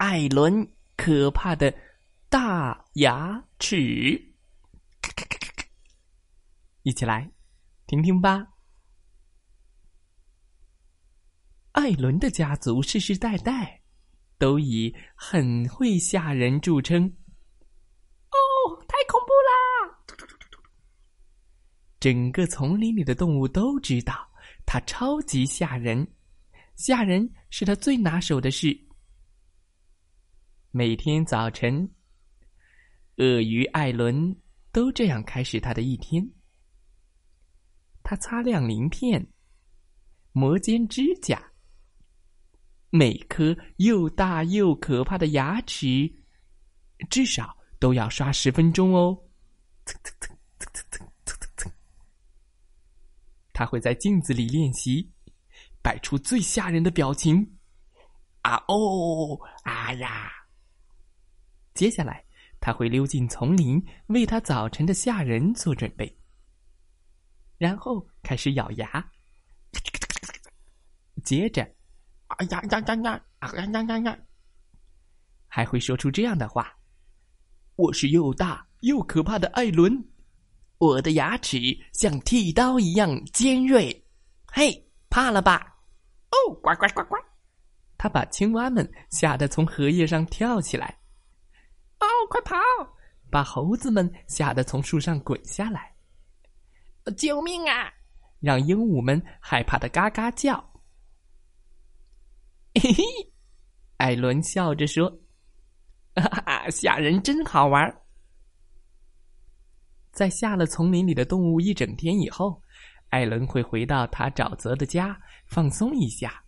艾伦可怕的大牙齿，一起来听听吧。艾伦的家族世世代代都以很会吓人著称。哦，太恐怖啦！整个丛林里的动物都知道他超级吓人，吓人是他最拿手的事。每天早晨，鳄鱼艾伦都这样开始他的一天。他擦亮鳞片，磨尖指甲，每颗又大又可怕的牙齿，至少都要刷十分钟哦。他会在镜子里练习，摆出最吓人的表情。啊哦，啊呀！接下来，他会溜进丛林，为他早晨的吓人做准备。然后开始咬牙，接着，啊呀呀呀呀，啊呀呀呀呀，还会说出这样的话：“我是又大又可怕的艾伦，我的牙齿像剃刀一样尖锐。”嘿，怕了吧？哦，呱呱呱呱！他把青蛙们吓得从荷叶上跳起来。哦，快跑！把猴子们吓得从树上滚下来。救命啊！让鹦鹉们害怕的嘎嘎叫。嘿嘿，艾伦笑着说：“哈哈，吓人真好玩。”在下了丛林里的动物一整天以后，艾伦会回到他沼泽的家，放松一下，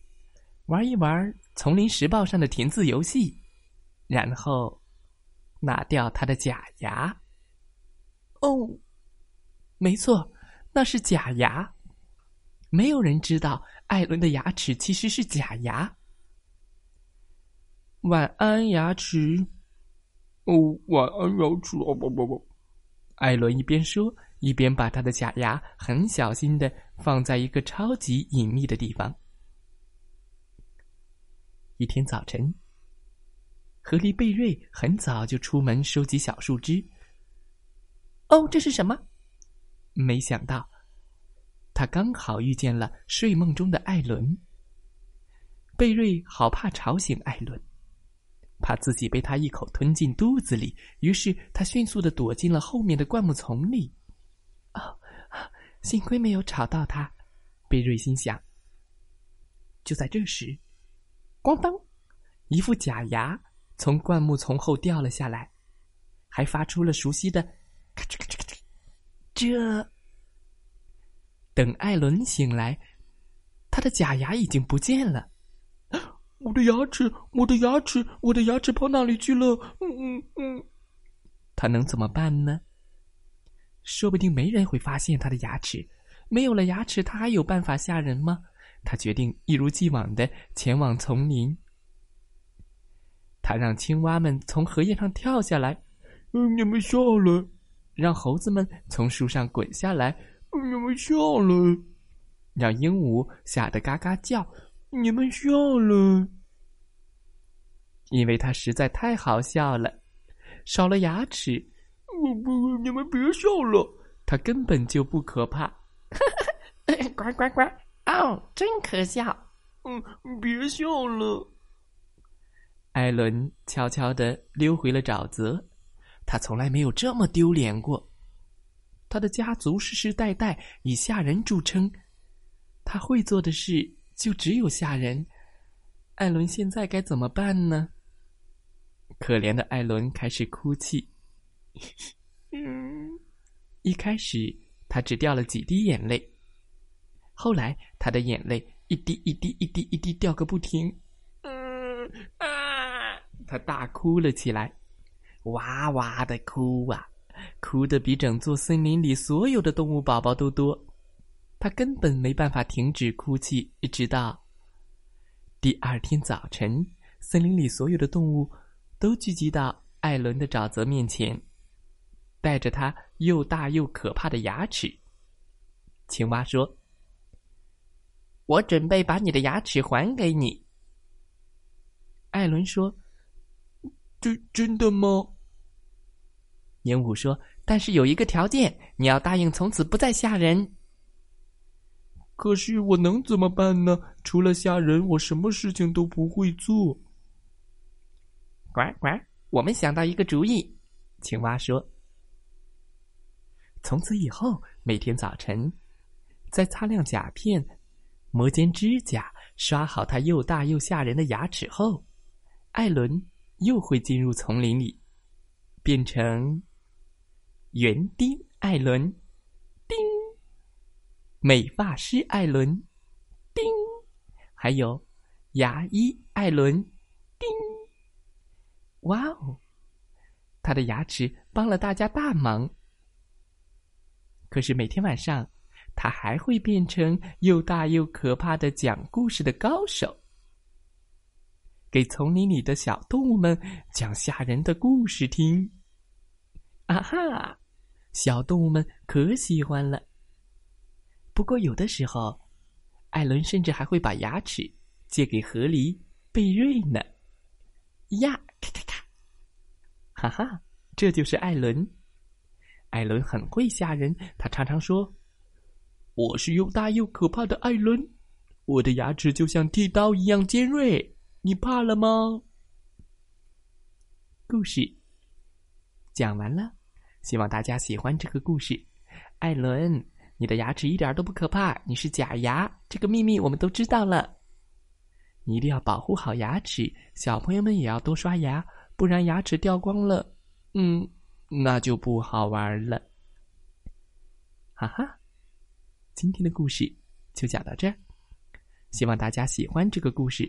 玩一玩丛林时报上的填字游戏，然后。拿掉他的假牙。哦，没错，那是假牙。没有人知道艾伦的牙齿其实是假牙。晚安，牙齿。哦，晚安，牙齿。哦不不不，艾伦一边说，一边把他的假牙很小心的放在一个超级隐秘的地方。一天早晨。河狸贝瑞很早就出门收集小树枝。哦，这是什么？没想到，他刚好遇见了睡梦中的艾伦。贝瑞好怕吵醒艾伦，怕自己被他一口吞进肚子里，于是他迅速的躲进了后面的灌木丛里。哦，幸亏没有吵到他，贝瑞心想。就在这时，咣当，一副假牙。从灌木丛后掉了下来，还发出了熟悉的“咔哧咔哧咔哧”。这等艾伦醒来，他的假牙已经不见了。我的牙齿，我的牙齿，我的牙齿跑哪里去了？嗯嗯嗯，他能怎么办呢？说不定没人会发现他的牙齿。没有了牙齿，他还有办法吓人吗？他决定一如既往的前往丛林。他让青蛙们从荷叶上跳下来，嗯，你们下来；让猴子们从树上滚下来，你们下来；让鹦鹉吓得嘎嘎叫，你们下来。因为他实在太好笑了，少了牙齿，我不，你们别笑了，他根本就不可怕。呱呱呱！哦，真可笑。嗯，别笑了。艾伦悄悄的溜回了沼泽，他从来没有这么丢脸过。他的家族世世代代以下人著称，他会做的事就只有下人。艾伦现在该怎么办呢？可怜的艾伦开始哭泣。嗯，一开始他只掉了几滴眼泪，后来他的眼泪一滴一滴一滴一滴掉个不停。他大哭了起来，哇哇的哭啊，哭得比整座森林里所有的动物宝宝都多。他根本没办法停止哭泣，直到第二天早晨，森林里所有的动物都聚集到艾伦的沼泽面前，带着他又大又可怕的牙齿。青蛙说：“我准备把你的牙齿还给你。”艾伦说：“真真的吗？”鹦鹉说：“但是有一个条件，你要答应从此不再吓人。”可是我能怎么办呢？除了吓人，我什么事情都不会做。呱呱！我们想到一个主意，青蛙说：“从此以后，每天早晨，在擦亮甲片、磨尖指甲、刷好它又大又吓人的牙齿后，艾伦又会进入丛林里，变成园丁艾伦。叮。美发师艾伦，叮，还有牙医艾伦，叮。哇哦，他的牙齿帮了大家大忙。可是每天晚上，他还会变成又大又可怕的讲故事的高手，给丛林里的小动物们讲吓人的故事听。啊哈，小动物们可喜欢了。不过，有的时候，艾伦甚至还会把牙齿借给河狸贝瑞呢。呀，咔咔咔！哈哈，这就是艾伦。艾伦很会吓人，他常常说：“我是又大又可怕的艾伦，我的牙齿就像剃刀一样尖锐，你怕了吗？”故事讲完了，希望大家喜欢这个故事，艾伦。你的牙齿一点都不可怕，你是假牙，这个秘密我们都知道了。你一定要保护好牙齿，小朋友们也要多刷牙，不然牙齿掉光了，嗯，那就不好玩了。哈哈，今天的故事就讲到这儿，希望大家喜欢这个故事。